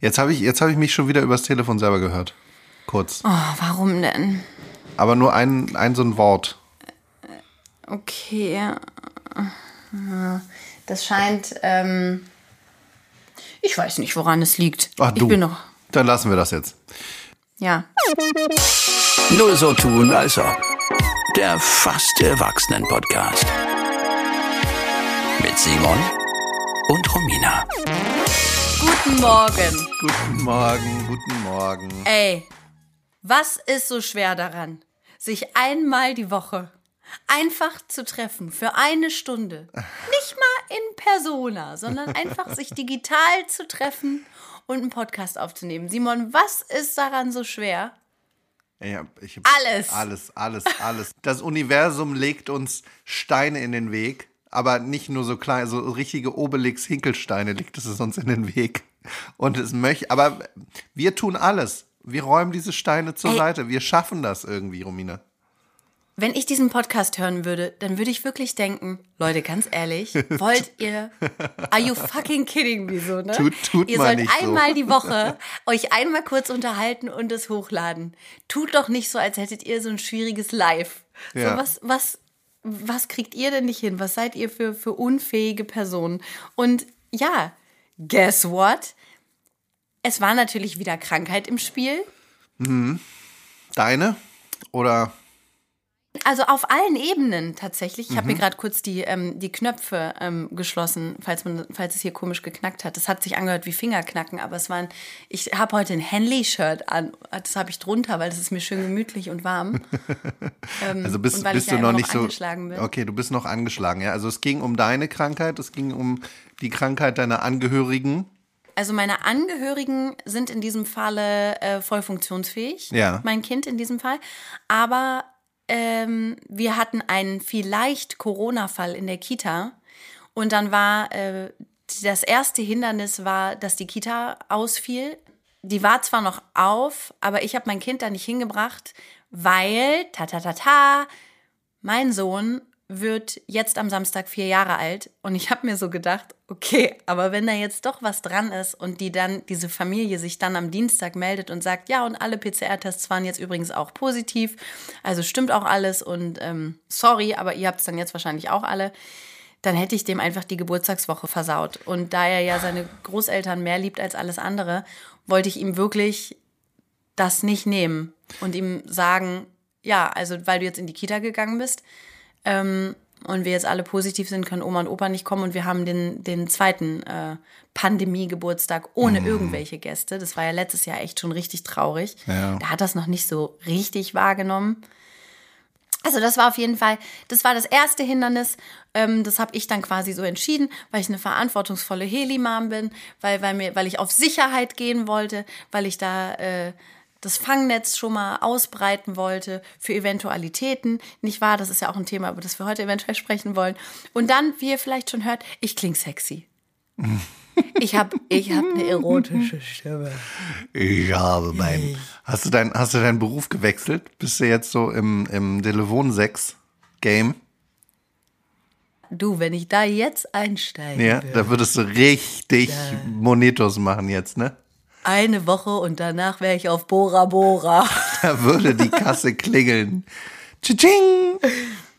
Jetzt habe ich, jetzt hab ich mich schon wieder übers Telefon selber gehört. Kurz. Oh, warum denn? Aber nur ein, ein so ein Wort. Okay. Das scheint. Ähm, ich weiß nicht, woran es liegt. Ach du. Ich bin noch. Dann lassen wir das jetzt. Ja. Nur so tun, als ob. Der fast Erwachsenen-Podcast. Mit Simon und Romina. Guten Morgen. Guten Morgen, guten Morgen. Ey, was ist so schwer daran, sich einmal die Woche einfach zu treffen für eine Stunde? Nicht mal in Persona, sondern einfach sich digital zu treffen und einen Podcast aufzunehmen. Simon, was ist daran so schwer? Ja, ich hab Alles. Alles, alles, alles. Das Universum legt uns Steine in den Weg, aber nicht nur so klein, so richtige Obelix-Hinkelsteine legt es uns in den Weg. Und es möchte, aber wir tun alles. Wir räumen diese Steine zur Ey. Seite. Wir schaffen das irgendwie, Romina. Wenn ich diesen Podcast hören würde, dann würde ich wirklich denken, Leute, ganz ehrlich, wollt ihr, are you fucking kidding me so, ne? Tut- tut ihr mal sollt nicht so. einmal die Woche euch einmal kurz unterhalten und es hochladen. Tut doch nicht so, als hättet ihr so ein schwieriges Live. Ja. So, was, was, was kriegt ihr denn nicht hin? Was seid ihr für, für unfähige Personen? Und ja, guess what? Es war natürlich wieder Krankheit im Spiel. Deine? Oder Also auf allen Ebenen tatsächlich. Ich habe Mhm. mir gerade kurz die, ähm, die Knöpfe ähm, geschlossen, falls, man, falls es hier komisch geknackt hat. Das hat sich angehört wie Fingerknacken, aber es waren. Ich habe heute ein Henley-Shirt an. Das habe ich drunter, weil es ist mir schön gemütlich und warm. Ähm, also bist, und weil bist ich ja du noch nicht so. angeschlagen bin. Okay, du bist noch angeschlagen, ja. Also es ging um deine Krankheit, es ging um die Krankheit deiner Angehörigen. Also meine Angehörigen sind in diesem Falle äh, voll funktionsfähig. Ja. Mein Kind in diesem Fall. Aber ähm, wir hatten einen vielleicht Corona-Fall in der Kita. Und dann war äh, das erste Hindernis war, dass die Kita ausfiel. Die war zwar noch auf, aber ich habe mein Kind da nicht hingebracht, weil, ta ta ta ta, mein Sohn wird jetzt am Samstag vier Jahre alt und ich habe mir so gedacht, okay, aber wenn da jetzt doch was dran ist und die dann, diese Familie sich dann am Dienstag meldet und sagt, ja, und alle PCR-Tests waren jetzt übrigens auch positiv, also stimmt auch alles und ähm, sorry, aber ihr habt es dann jetzt wahrscheinlich auch alle, dann hätte ich dem einfach die Geburtstagswoche versaut. Und da er ja seine Großeltern mehr liebt als alles andere, wollte ich ihm wirklich das nicht nehmen und ihm sagen, ja, also weil du jetzt in die Kita gegangen bist ähm, und wir jetzt alle positiv sind, können Oma und Opa nicht kommen und wir haben den, den zweiten äh, Pandemie-Geburtstag ohne irgendwelche Gäste. Das war ja letztes Jahr echt schon richtig traurig. Ja. Da hat das noch nicht so richtig wahrgenommen. Also das war auf jeden Fall, das war das erste Hindernis. Ähm, das habe ich dann quasi so entschieden, weil ich eine verantwortungsvolle Heli-Mom bin, weil, weil, mir, weil ich auf Sicherheit gehen wollte, weil ich da äh, das Fangnetz schon mal ausbreiten wollte für Eventualitäten. Nicht wahr? Das ist ja auch ein Thema, über das wir heute eventuell sprechen wollen. Und dann, wie ihr vielleicht schon hört, ich kling sexy. Ich habe ich hab eine erotische Stimme. Ich habe mein. Hast du, dein, hast du deinen Beruf gewechselt? Bist du jetzt so im, im Telefon-6-Game? Du, wenn ich da jetzt einsteige, Ja, da würdest du richtig Monetos machen jetzt, ne? Eine Woche und danach wäre ich auf Bora Bora. Da würde die Kasse klingeln. Tsching!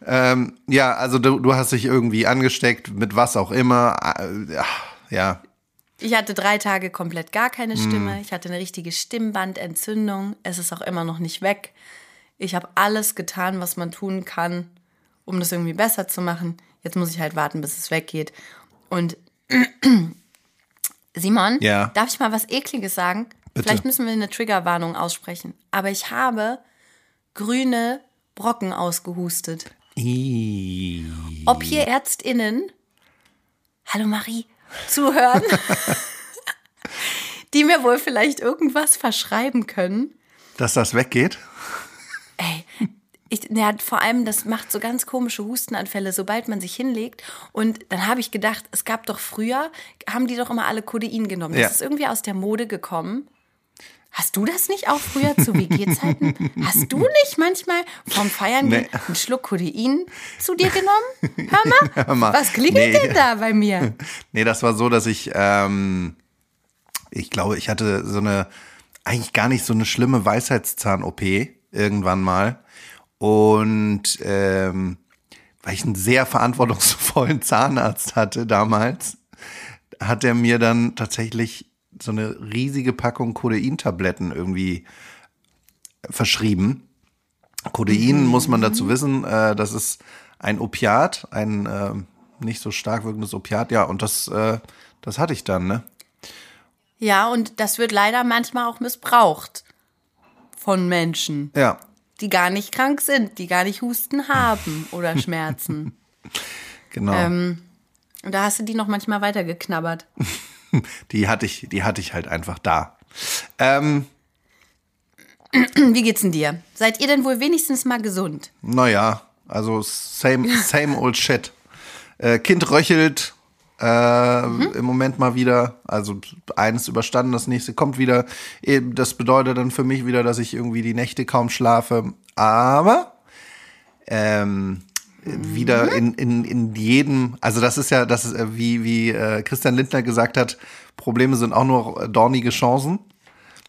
Ähm, ja, also du, du hast dich irgendwie angesteckt, mit was auch immer. Äh, Ja, Ich hatte drei Tage komplett gar keine Stimme. Ich hatte eine richtige Stimmbandentzündung. Es ist auch immer noch nicht weg. Ich habe alles getan, was man tun kann, um das irgendwie besser zu machen. Jetzt muss ich halt warten, bis es weggeht. Und Simon, Ja. darf ich mal was Ekliges sagen? Bitte. Vielleicht müssen wir eine Triggerwarnung aussprechen. Aber ich habe grüne Brocken ausgehustet. Ih. Ob hier ÄrztInnen, hallo Marie, zuhören, die mir wohl vielleicht irgendwas verschreiben können. dass das weggeht? Ich, ja, vor allem, das macht so ganz komische Hustenanfälle, sobald man sich hinlegt. Und dann habe ich gedacht, es gab doch früher, haben die doch immer alle Codein genommen. Das Ja. ist irgendwie aus der Mode gekommen. Hast du das nicht auch früher zu WG-Zeiten? Hast du nicht manchmal vom Feiern Nee. einen Schluck Codein zu dir genommen? Hör mal, Hör mal. was klingelt Nee. denn da bei mir? Nee, das war so, dass ich ähm, Ich glaube, ich hatte so eine, eigentlich gar nicht so eine schlimme Weisheitszahn-OP irgendwann mal. Und ähm, weil ich einen sehr verantwortungsvollen Zahnarzt hatte damals, hat er mir dann tatsächlich so eine riesige Packung Kodeintabletten irgendwie verschrieben. Codein muss man dazu wissen, äh, das ist ein Opiat, ein äh, nicht so stark wirkendes Opiat, ja, und das, äh, das hatte ich dann, ne? Ja, und das wird leider manchmal auch missbraucht von Menschen, Ja, die gar nicht krank sind, die gar nicht Husten haben oder Schmerzen. genau. ähm, und da hast du die noch manchmal weitergeknabbert. Die hatte ich, die hatte ich halt einfach da. Ähm, Wie geht's denn dir? Seid ihr denn wohl wenigstens mal gesund? naja, also same, same old shit. Äh, kind röchelt äh, im Moment mal wieder. Also eines überstanden, das nächste kommt wieder. Eh, Das bedeutet dann für mich wieder, dass ich irgendwie die Nächte kaum schlafe. Aber ähm, wieder in, in, in jedem, also das ist ja, das ist äh, wie, wie äh, Christian Lindner gesagt hat, Probleme sind auch nur dornige Chancen.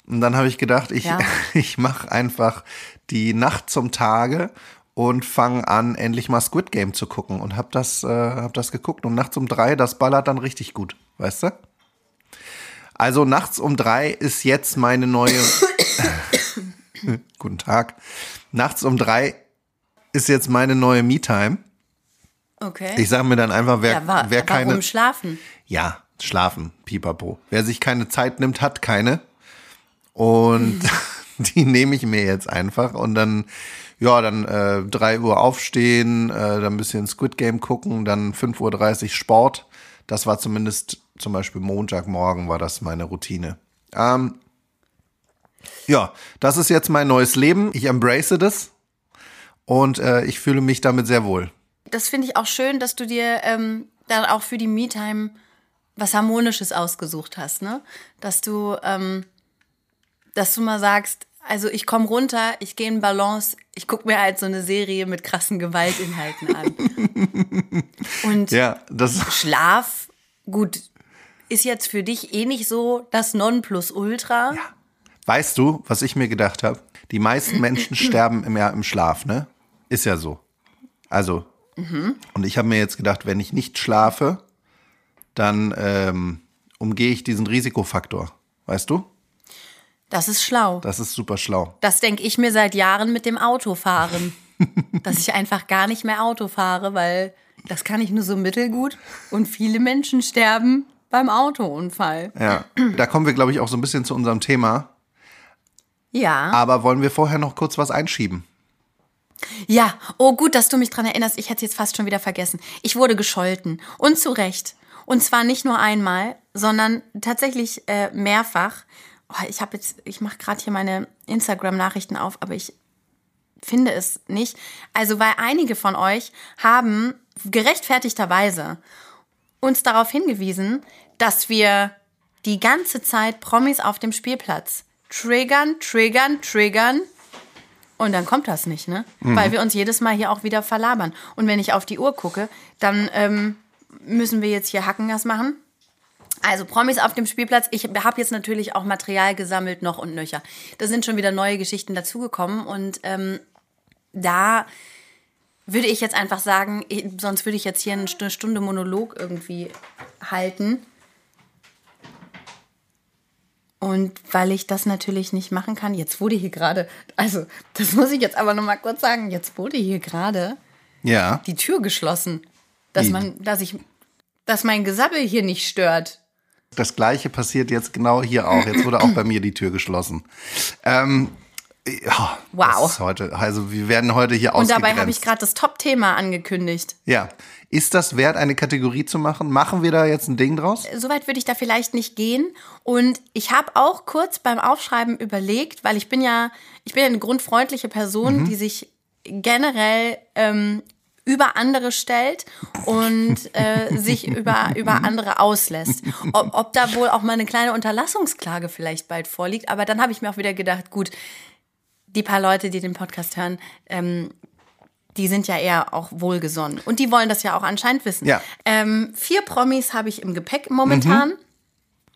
Und dann habe ich gedacht, ich, Ja. ich mache einfach die Nacht zum Tage und fange an, endlich mal Squid Game zu gucken und habe das, äh, hab das geguckt. Und nachts um drei, das ballert dann richtig gut, weißt du? Also nachts um drei ist jetzt meine neue. Guten Tag. Nachts um drei ist jetzt meine neue Me-Time. Okay. Ich sage mir dann einfach, wer, ja, wa wer warum keine. schlafen? Ja, schlafen, pipapo. Wer sich keine Zeit nimmt, hat keine. Und die nehme ich mir jetzt einfach und dann, ja, dann äh, 3 Uhr aufstehen, äh, dann ein bisschen Squid Game gucken, dann 5.30 Uhr Sport. Das war zumindest zum Beispiel Montagmorgen war das meine Routine. Ähm, ja, das ist jetzt mein neues Leben. Ich embrace das und äh, ich fühle mich damit sehr wohl. Das finde ich auch schön, dass du dir ähm, dann auch für die Me-Time was Harmonisches ausgesucht hast, ne? Dass du, ähm, dass du mal sagst, also ich komme runter, ich gehe in Balance, ich gucke mir halt so eine Serie mit krassen Gewaltinhalten an. Und Ja, das Schlaf, gut, ist jetzt für dich eh nicht so das Nonplusultra. Weißt du, was ich mir gedacht habe? Die meisten Menschen sterben im, ja, im Schlaf, ne? Ist ja so. Also, und ich habe mir jetzt gedacht, wenn ich nicht schlafe, dann ähm, umgehe ich diesen Risikofaktor. Weißt du? Das ist schlau. Das ist super schlau. Das denke ich mir seit Jahren mit dem Autofahren. dass ich einfach gar nicht mehr Auto fahre, weil das kann ich nur so mittelgut und viele Menschen sterben beim Autounfall. Ja. Da kommen wir, glaube ich, auch so ein bisschen zu unserem Thema. Ja. Aber wollen wir vorher noch kurz was einschieben? Ja, oh gut, dass du mich dran erinnerst. Ich hätte es jetzt fast schon wieder vergessen. Ich wurde gescholten. Und zu Recht. Und zwar nicht nur einmal, sondern tatsächlich äh, mehrfach. Oh, ich habe jetzt, ich mache gerade hier meine Instagram-Nachrichten auf, aber ich finde es nicht. Also, weil einige von euch haben gerechtfertigterweise uns darauf hingewiesen, dass wir die ganze Zeit Promis auf dem Spielplatz triggern, triggern, triggern. Und dann kommt das nicht, ne? Weil wir uns jedes Mal hier auch wieder verlabern. Und wenn ich auf die Uhr gucke, dann ähm, müssen wir jetzt hier Hackengas machen. Also Promis auf dem Spielplatz. Ich habe jetzt natürlich auch Material gesammelt, noch und nöcher. Da sind schon wieder neue Geschichten dazugekommen. Und ähm, da würde ich jetzt einfach sagen, sonst würde ich jetzt hier eine Stu- Stunde Monolog irgendwie halten. Und weil ich das natürlich nicht machen kann, jetzt wurde hier gerade, also das muss ich jetzt aber noch mal kurz sagen, jetzt wurde hier gerade Ja. die Tür geschlossen, dass man, dass ich, dass mein Gesabbel hier nicht stört. Das gleiche passiert jetzt genau hier auch. Jetzt wurde auch bei mir die Tür geschlossen. Ähm, ja, Wow. Heute, also wir werden heute hier Und dabei habe ich gerade das Top-Thema angekündigt. Ja. Ist das wert, eine Kategorie zu machen? Machen wir da jetzt ein Ding draus? Soweit würde ich da vielleicht nicht gehen. Und ich habe auch kurz beim Aufschreiben überlegt, weil ich bin ja, ich bin ja eine grundfreundliche Person, die sich generell ähm, über andere stellt und äh, sich über, über andere auslässt. Ob, ob da wohl auch mal eine kleine Unterlassungsklage vielleicht bald vorliegt. Aber dann habe ich mir auch wieder gedacht, gut, die paar Leute, die den Podcast hören, ähm, die sind ja eher auch wohlgesonnen. Und die wollen das ja auch anscheinend wissen. Ja. Ähm, vier Promis habe ich im Gepäck momentan.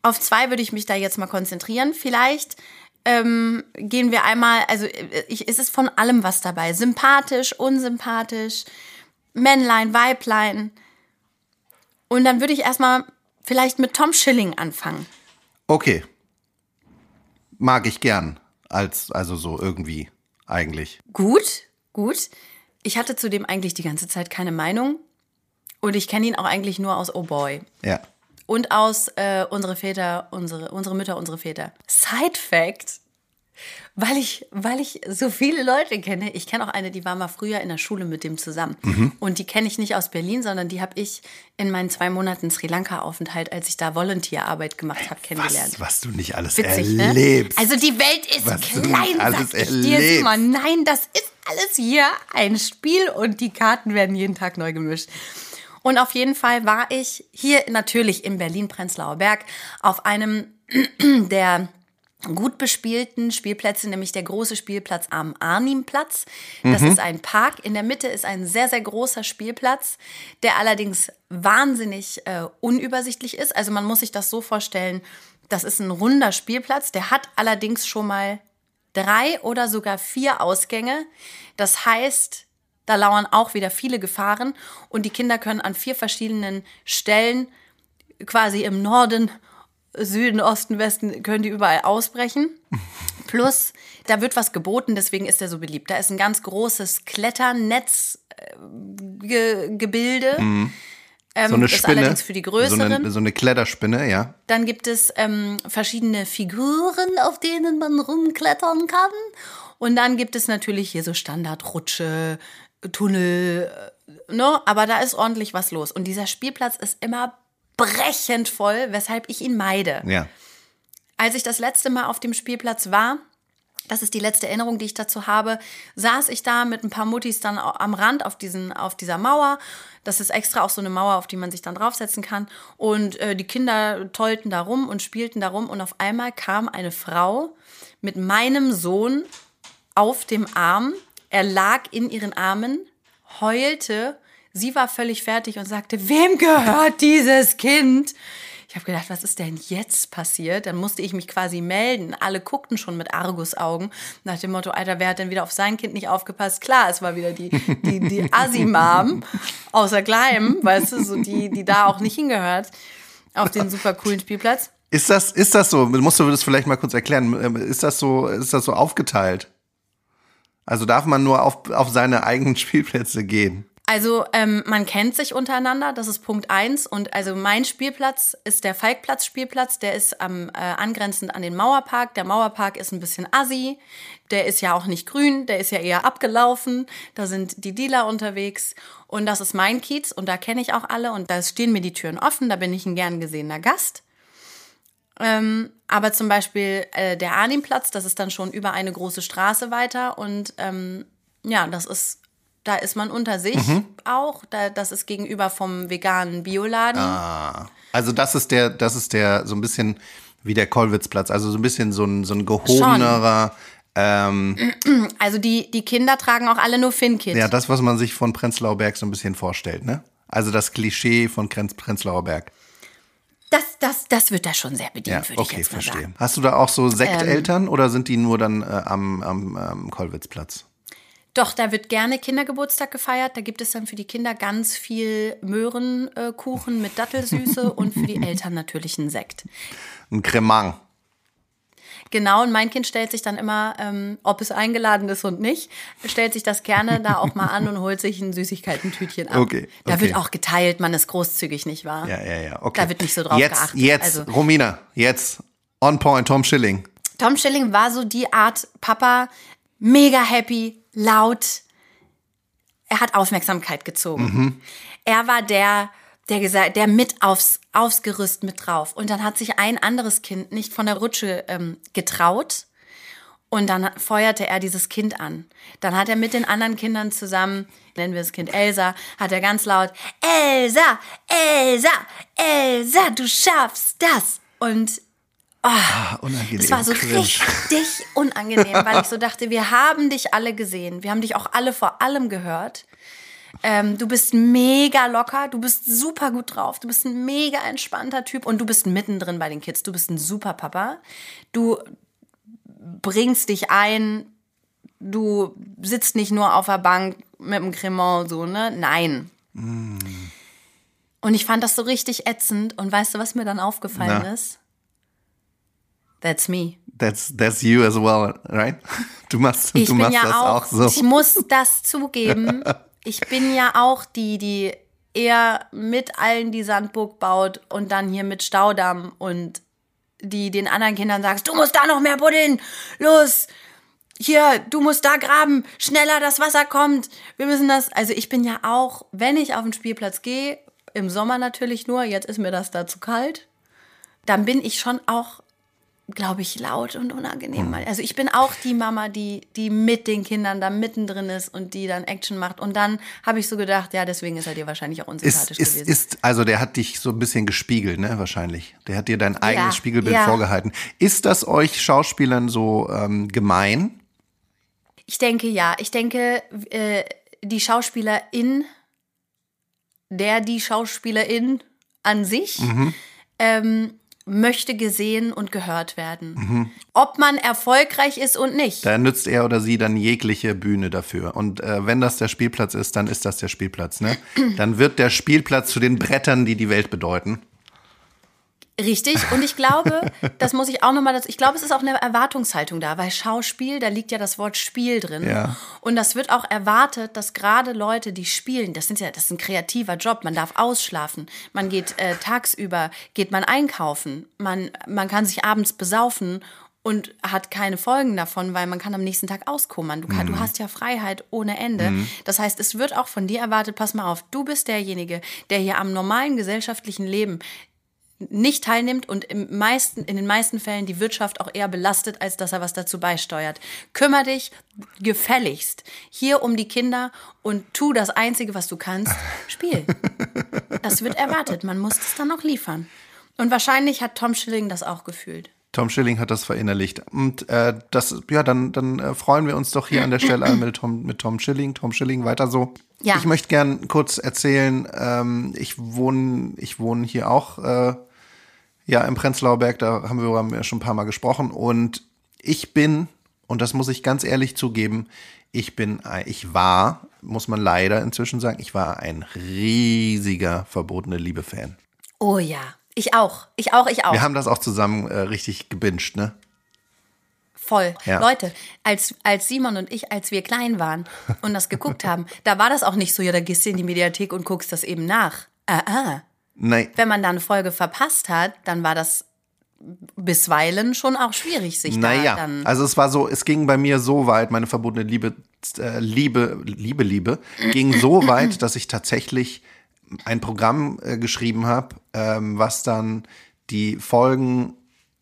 auf zwei würde ich mich da jetzt mal konzentrieren. Vielleicht ähm, gehen wir einmal, also äh, ich, es ist von allem was dabei. Sympathisch, unsympathisch, Männlein, Weiblein. Und dann würde ich erstmal vielleicht mit Tom Schilling anfangen. Okay. Mag ich gern. Als, also so irgendwie, eigentlich. Gut, gut. Ich hatte zudem eigentlich die ganze Zeit keine Meinung. Und ich kenne ihn auch eigentlich nur aus Oh Boy. Ja. Und aus äh, unsere Väter, unsere, unsere Mütter, unsere Väter. Side Fact. Weil ich, weil ich so viele Leute kenne. Ich kenne auch eine, die war mal früher in der Schule mit dem zusammen. Und die kenne ich nicht aus Berlin, sondern die habe ich in meinen zwei Monaten Sri Lanka-Aufenthalt, als ich da Volunteerarbeit gemacht habe, kennengelernt. Was, was du nicht alles Witzig, erlebst. ne? Also die Welt ist Was klein, alles sag ich dir jetzt mal. Nein, das ist alles hier ein Spiel und die Karten werden jeden Tag neu gemischt. Und auf jeden Fall war ich hier natürlich in Berlin-Prenzlauer Berg auf einem der gut bespielten Spielplätze, nämlich der große Spielplatz am Arnimplatz. Das ist ein Park. In der Mitte ist ein sehr, sehr großer Spielplatz, der allerdings wahnsinnig äh, unübersichtlich ist. Also man muss sich das so vorstellen, das ist ein runder Spielplatz, der hat allerdings schon mal drei oder sogar vier Ausgänge. Das heißt, da lauern auch wieder viele Gefahren und die Kinder können an vier verschiedenen Stellen quasi im Norden, Süden, Osten, Westen, können die überall ausbrechen. Plus, da wird was geboten, deswegen ist er so beliebt. Da ist ein ganz großes Kletternetzgebilde. Ähm, so eine ist Spinne. allerdings für die so größeren. eine, so eine Kletterspinne, ja. Dann gibt es ähm, verschiedene Figuren, auf denen man rumklettern kann. Und dann gibt es natürlich hier so Standardrutsche, Tunnel, äh, ne? Aber da ist ordentlich was los. Und dieser Spielplatz ist immer brechend voll, weshalb ich ihn meide. Ja. Als ich das letzte Mal auf dem Spielplatz war, das ist die letzte Erinnerung, die ich dazu habe, saß ich da mit ein paar Muttis dann am Rand auf, diesen, auf dieser Mauer. Das ist extra auch so eine Mauer, auf die man sich dann draufsetzen kann. Und äh, die Kinder tollten da rum und spielten da rum. Und auf einmal kam eine Frau mit meinem Sohn auf dem Arm. Er lag in ihren Armen, heulte. Sie war völlig fertig und sagte, wem gehört dieses Kind? Ich habe gedacht, was ist denn jetzt passiert? Dann musste ich mich quasi melden. Alle guckten schon mit Argusaugen nach dem Motto, Alter, wer hat denn wieder auf sein Kind nicht aufgepasst? Klar, es war wieder die, die, die Assi-Mom außer Gleim, weißt du, so die, die da auch nicht hingehört auf den super coolen Spielplatz. Ist das, ist das so? Musst du das vielleicht mal kurz erklären? Ist das so, ist das so aufgeteilt? Also darf man nur auf, auf seine eigenen Spielplätze gehen? Also ähm, man kennt sich untereinander, das ist Punkt eins. Und also mein Spielplatz ist der Falkplatz-Spielplatz, der ist am, äh, angrenzend an den Mauerpark. Der Mauerpark ist ein bisschen assi, der ist ja auch nicht grün, der ist ja eher abgelaufen. Da sind die Dealer unterwegs. Und das ist mein Kiez und da kenne ich auch alle und da stehen mir die Türen offen, da bin ich ein gern gesehener Gast. Ähm, aber zum Beispiel äh, der Arnimplatz, das ist dann schon über eine große Straße weiter und ähm, ja, das ist, da ist man unter sich auch. Da, das ist gegenüber vom veganen Bioladen. Also das ist der, das ist der so ein bisschen wie der Kollwitzplatz, also so ein bisschen so ein, so ein gehobenerer, ähm, Also die, die Kinder tragen auch alle nur Finkit. ja, das, was man sich von Prenzlauer Berg so ein bisschen vorstellt, ne? Also das Klischee von Prenzlauer Berg. Das, das, das wird da schon sehr bedient, Ja, würde ich okay, jetzt mal verstehe. sagen. Hast du da auch so Sekteltern oder sind die nur dann äh, am, am, am Kollwitzplatz? Doch, da wird gerne Kindergeburtstag gefeiert. Da gibt es dann für die Kinder ganz viel Möhrenkuchen mit Dattelsüße und für die Eltern natürlich einen Sekt. Ein Cremant. Genau, und mein Kind stellt sich dann immer, ähm, ob es eingeladen ist und nicht, stellt sich das gerne da auch mal an und holt sich ein Süßigkeitentütchen ab. Okay, Da okay. wird auch geteilt, man ist großzügig, nicht wahr? Ja, ja, ja. Okay. Da wird nicht so drauf jetzt, geachtet. Jetzt, Also- Romina, jetzt on point, Tom Schilling. Tom Schilling war so die Art Papa, mega happy, laut. Er hat Aufmerksamkeit gezogen. Er war der, der gesagt, der mit aufs, aufs Gerüst mit drauf. Und dann hat sich ein anderes Kind nicht von der Rutsche ähm, getraut. Und dann feuerte er dieses Kind an. Dann hat er mit den anderen Kindern zusammen, nennen wir das Kind Elsa, hat er ganz laut, Elsa, Elsa, Elsa, du schaffst das. Und Ah, unangenehm. es war so cringe. richtig unangenehm, weil ich so dachte, wir haben dich alle gesehen, wir haben dich auch alle vor allem gehört. Ähm, du bist mega locker, du bist super gut drauf, du bist ein mega entspannter Typ und du bist mittendrin bei den Kids. Du bist ein super Papa. Du bringst dich ein, du sitzt nicht nur auf der Bank mit dem Cremant so, ne? Nein. Und ich fand das so richtig ätzend. Und weißt du, was mir dann aufgefallen Na? ist? That's me. That's, that's you as well, right? Du machst, Ich du machst ja das auch, auch, so. ich muss das zugeben. Ich bin ja auch die, die eher mit allen die Sandburg baut und dann hier mit Staudamm und die den anderen Kindern sagst, du musst da noch mehr buddeln, los, hier, du musst da graben, schneller das Wasser kommt, wir müssen das, also ich bin ja auch, wenn ich auf den Spielplatz gehe, im Sommer natürlich nur, jetzt ist mir das da zu kalt, dann bin ich schon auch, glaube ich, laut und unangenehm. Also ich bin auch die Mama, die, die mit den Kindern da mittendrin ist und die dann Action macht. Und dann habe ich so gedacht, ja, deswegen ist er dir wahrscheinlich auch unsympathisch ist, gewesen. ist, also der hat dich so ein bisschen gespiegelt, ne, wahrscheinlich. Der hat dir dein eigenes Ja, Spiegelbild ja. vorgehalten. Ist das euch Schauspielern so ähm, gemein? Ich denke ja. Ich denke, äh, die Schauspielerin, der die Schauspielerin an sich, ähm, möchte gesehen und gehört werden. Ob man erfolgreich ist und nicht. Da nützt er oder sie dann jegliche Bühne dafür. Und äh, wenn das der Spielplatz ist, dann ist das der Spielplatz. Ne? Dann wird der Spielplatz zu den Brettern, die die Welt bedeuten. Richtig. Und ich glaube, das muss ich auch nochmal dazu, ich glaube, es ist auch eine Erwartungshaltung da, weil Schauspiel, da liegt ja das Wort Spiel drin. Ja. Und das wird auch erwartet, dass gerade Leute, die spielen, das sind ja, das ist ein kreativer Job, man darf ausschlafen, man geht äh, tagsüber, geht man einkaufen, man, man kann sich abends besaufen und hat keine Folgen davon, weil man kann am nächsten Tag auskummern. Du, kann, du hast ja Freiheit ohne Ende. Das heißt, es wird auch von dir erwartet, pass mal auf, du bist derjenige, der hier am normalen gesellschaftlichen Leben nicht teilnimmt und im meisten, in den meisten Fällen die Wirtschaft auch eher belastet, als dass er was dazu beisteuert. Kümmer dich gefälligst hier um die Kinder und tu das Einzige, was du kannst, spiel. Das wird erwartet. Man muss es dann auch liefern. Und wahrscheinlich hat Tom Schilling das auch gefühlt. Tom Schilling hat das verinnerlicht. Und äh, das, ja, dann, dann äh, freuen wir uns doch hier an der Stelle mit Tom, mit Tom Schilling. Tom Schilling, weiter so. Ja. Ich möchte gern kurz erzählen, ähm, ich wohne, ich wohne hier auch, äh, ja, im Prenzlauer Berg, da haben wir haben schon ein paar Mal gesprochen. Und ich bin, und das muss ich ganz ehrlich zugeben, ich bin, ich war, muss man leider inzwischen sagen, ich war ein riesiger verbotene Liebe-Fan. Oh ja, ich auch. Ich auch, ich auch. Wir haben das auch zusammen äh, richtig gebinged, ne? Voll. Ja. Leute, als, als Simon und ich, als wir klein waren und das geguckt haben, da war das auch nicht so, ja, da gehst du in die Mediathek und guckst das eben nach. Ah, ah. Nein, Wenn man da eine Folge verpasst hat, dann war das bisweilen schon auch schwierig, sich da Naja, dann. also es war so, es ging bei mir so weit, meine verbotene Liebe, äh, Liebe, Liebe, Liebe, ging so weit, dass ich tatsächlich ein Programm äh, geschrieben habe, ähm, was dann die Folgen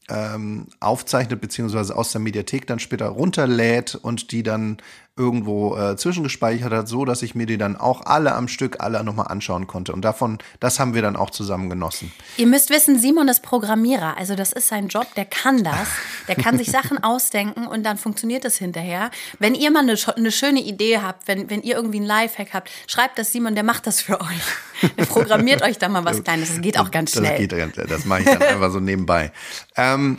ähm, aufzeichnet, beziehungsweise aus der Mediathek dann später runterlädt und die dann irgendwo äh, zwischengespeichert hat, so dass ich mir die dann auch alle am Stück alle nochmal anschauen konnte. Und davon, das haben wir dann auch zusammen genossen. Ihr müsst wissen, Simon ist Programmierer, also das ist sein Job, der kann das. Der kann sich Sachen ausdenken und dann funktioniert es hinterher. Wenn ihr mal eine, eine schöne Idee habt, wenn, wenn ihr irgendwie einen Lifehack habt, schreibt das Simon, der macht das für euch. Der programmiert euch da mal was Kleines. Das geht auch ganz Das, schnell. geht, ganz- das mache ich dann einfach so nebenbei. Ähm,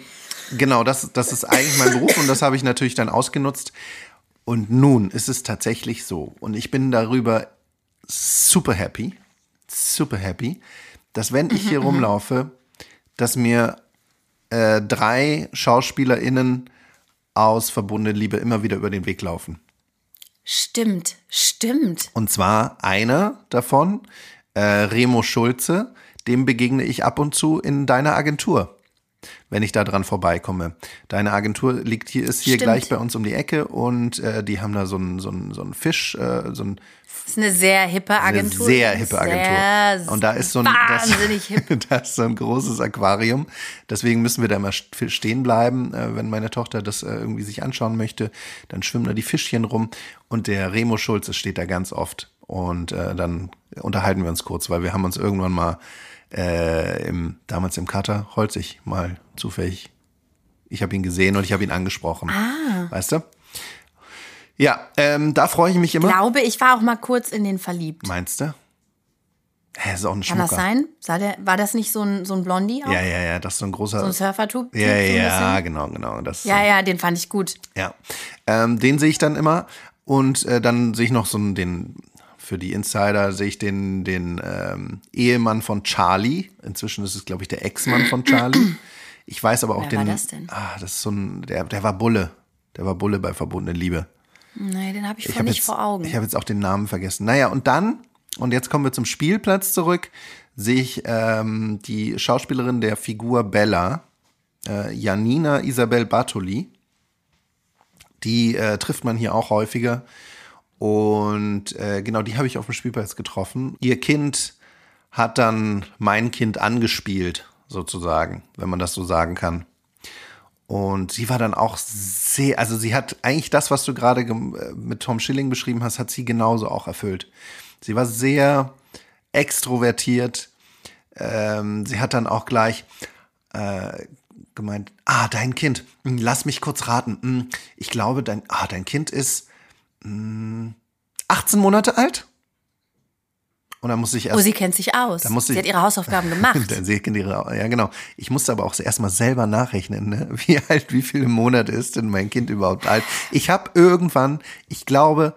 genau, das, das ist eigentlich mein Beruf und das habe ich natürlich dann ausgenutzt. Und nun ist es tatsächlich so, und ich bin darüber super happy, super happy, dass wenn ich hier rumlaufe, dass mir äh, drei SchauspielerInnen aus Verbundene Liebe immer wieder über den Weg laufen. Stimmt, stimmt. Und zwar einer davon, äh, Remo Schulze, dem begegne ich ab und zu in deiner Agentur, wenn ich da dran vorbeikomme. Deine Agentur liegt hier, ist hier Stimmt. gleich bei uns um die Ecke und äh, die haben da so einen so einen- so einen Fisch, äh, so ein Das ist eine sehr hippe eine Agentur. sehr hippe Agentur. Sehr und da ist so ein wahnsinnig das, hip. da ist so ein großes Aquarium. Deswegen müssen wir da mal st- stehen bleiben. Äh, wenn meine Tochter das äh, irgendwie sich anschauen möchte, dann schwimmen da die Fischchen rum. Und der Remo Schulze steht da ganz oft. Und äh, dann unterhalten wir uns kurz, weil wir haben uns irgendwann mal äh, im, damals im Kater Holzig mal zufällig. Ich habe ihn gesehen und ich habe ihn angesprochen. Ah. Weißt du? Ja, ähm, da freue ich mich immer. Glaube, ich war auch mal kurz in den verliebt. Meinst du? Hä, ist auch ein Kann Schmucker. das sein? Der, war das nicht so ein, so ein Blondie auch? Ja, ja, ja, das ist so ein großer. So ein Surfer-Typ? ja, so ein ja, genau, genau. Das, Ja, ja, den fand ich gut. Ja, ähm, den sehe ich dann immer und äh, dann sehe ich noch so einen, den für die Insider sehe ich den den ähm, Ehemann von Charlie. Inzwischen ist es glaube ich der Ex-Mann von Charlie. Ich weiß aber auch Wer den. war das denn? Ah, das ist so ein der der war Bulle. Der war Bulle bei Verbundene Liebe. Nee, den habe ich, Ich habe nicht jetzt vor Augen. ich habe jetzt auch den Namen vergessen. Naja und dann und jetzt kommen wir zum Spielplatz zurück. Sehe ich ähm, die Schauspielerin der Figur Bella, äh, Janina Isabel Bartoli. Die äh, trifft man hier auch häufiger. Und äh, genau, die habe ich auf dem Spielplatz getroffen. Ihr Kind hat dann mein Kind angespielt, sozusagen, wenn man das so sagen kann. Und sie war dann auch sehr, also sie hat eigentlich das, was du gerade äh, mit Tom Schilling beschrieben hast, hat sie genauso auch erfüllt. Sie war sehr extrovertiert. Ähm, sie hat dann auch gleich äh, gemeint, ah, dein Kind, hm, lass mich kurz raten. Hm, Ich glaube, dein, ah, dein Kind ist 18 Monate alt. Und dann muss ich erst oh, sie kennt sich aus. Da muss sie ich- hat ihre Hausaufgaben gemacht. Dann sehe ich ihre, ja, genau. Ich musste aber auch erstmal selber nachrechnen, ne? wie alt, wie viele Monate ist denn mein Kind überhaupt alt. Ich habe irgendwann, ich glaube,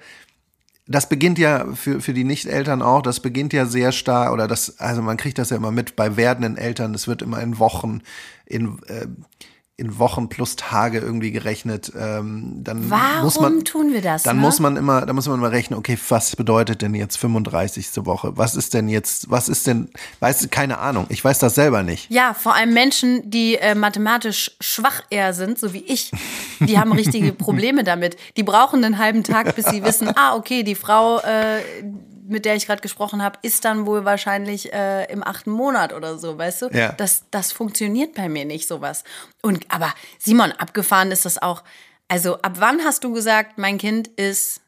das beginnt ja für, für die Nicht-Eltern auch, das beginnt ja sehr stark, oder das, also man kriegt das ja immer mit bei werdenden Eltern, das wird immer in Wochen, in, äh, in Wochen plus Tage irgendwie gerechnet. Ähm, dann Warum muss man, tun wir das? Dann ne? muss man immer, da muss man immer rechnen, okay, was bedeutet denn jetzt 35. Woche? Was ist denn jetzt, was ist denn, weißt du, keine Ahnung, ich weiß das selber nicht. Ja, vor allem Menschen, die äh, mathematisch schwach eher sind, so wie ich, die haben richtige Probleme damit. Die brauchen einen halben Tag, bis sie wissen, ah, okay, die Frau, äh, mit der ich gerade gesprochen habe, ist dann wohl wahrscheinlich äh, im achten Monat oder so, weißt du? Ja. Das, das funktioniert bei mir nicht, sowas. Und aber Simon, abgefahren ist das auch. Also, ab wann hast du gesagt, mein Kind ist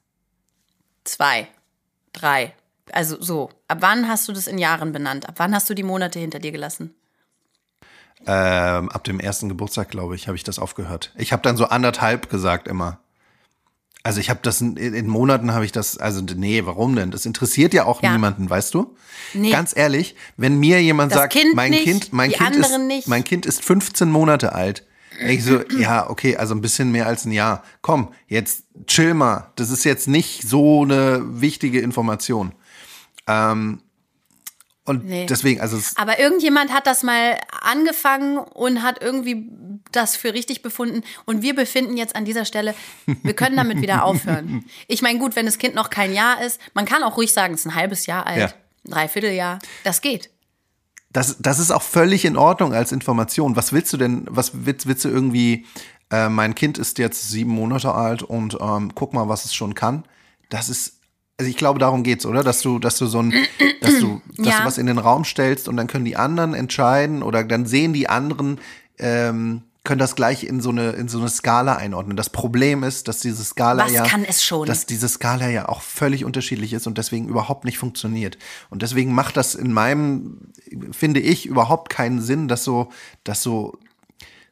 zwei, drei? Also so. Ab wann hast du das in Jahren benannt? Ab wann hast du die Monate hinter dir gelassen? Ähm, ab dem ersten Geburtstag, glaube ich, habe ich das aufgehört. Ich habe dann so anderthalb gesagt immer. Also ich habe das in, in Monaten habe ich das, also nee, warum denn? Das interessiert ja auch Ja. niemanden, weißt du? Nee. Ganz ehrlich, wenn mir jemand Das sagt, Kind mein nicht, Kind, mein Kind ist, nicht. mein Kind ist 15 Monate alt. Ich so, ja, okay, also ein bisschen mehr als ein Jahr. Komm, jetzt chill mal. Das ist jetzt nicht so eine wichtige Information. Ähm, und Nee. deswegen, also Aber irgendjemand hat das mal angefangen und hat irgendwie das für richtig befunden. Und wir befinden jetzt an dieser Stelle, wir können damit wieder aufhören. Ich meine, gut, wenn das Kind noch kein Jahr ist, man kann auch ruhig sagen, es ist ein halbes Jahr alt, Ja. ein Dreivierteljahr. Das geht. das, das ist auch völlig in Ordnung als Information. Was willst du denn, was willst, willst du irgendwie, äh, mein Kind ist jetzt sieben Monate alt und ähm, guck mal, was es schon kann. Das ist, also ich glaube, darum geht's, oder? Dass du, dass du so ein, dass du, dass Ja. du was in den Raum stellst und dann können die anderen entscheiden oder dann sehen die anderen, ähm, können das gleich in so eine in so eine Skala einordnen. Das Problem ist, dass diese Skala Was ja dass diese Skala ja auch völlig unterschiedlich ist und deswegen überhaupt nicht funktioniert. Und deswegen macht das in meinem finde ich überhaupt keinen Sinn, das so das so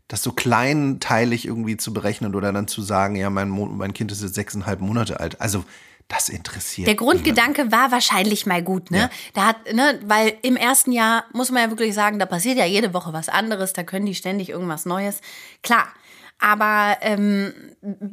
das so kleinteilig irgendwie zu berechnen oder dann zu sagen, ja, mein, Mo mein Kind ist jetzt sechseinhalb Monate alt. Also das interessiert. Der Grundgedanke war wahrscheinlich mal gut, ne? Ja. Da hat, ne, weil im ersten Jahr muss man ja wirklich sagen, da passiert ja jede Woche was anderes, da können die ständig irgendwas Neues. Klar. Aber ähm,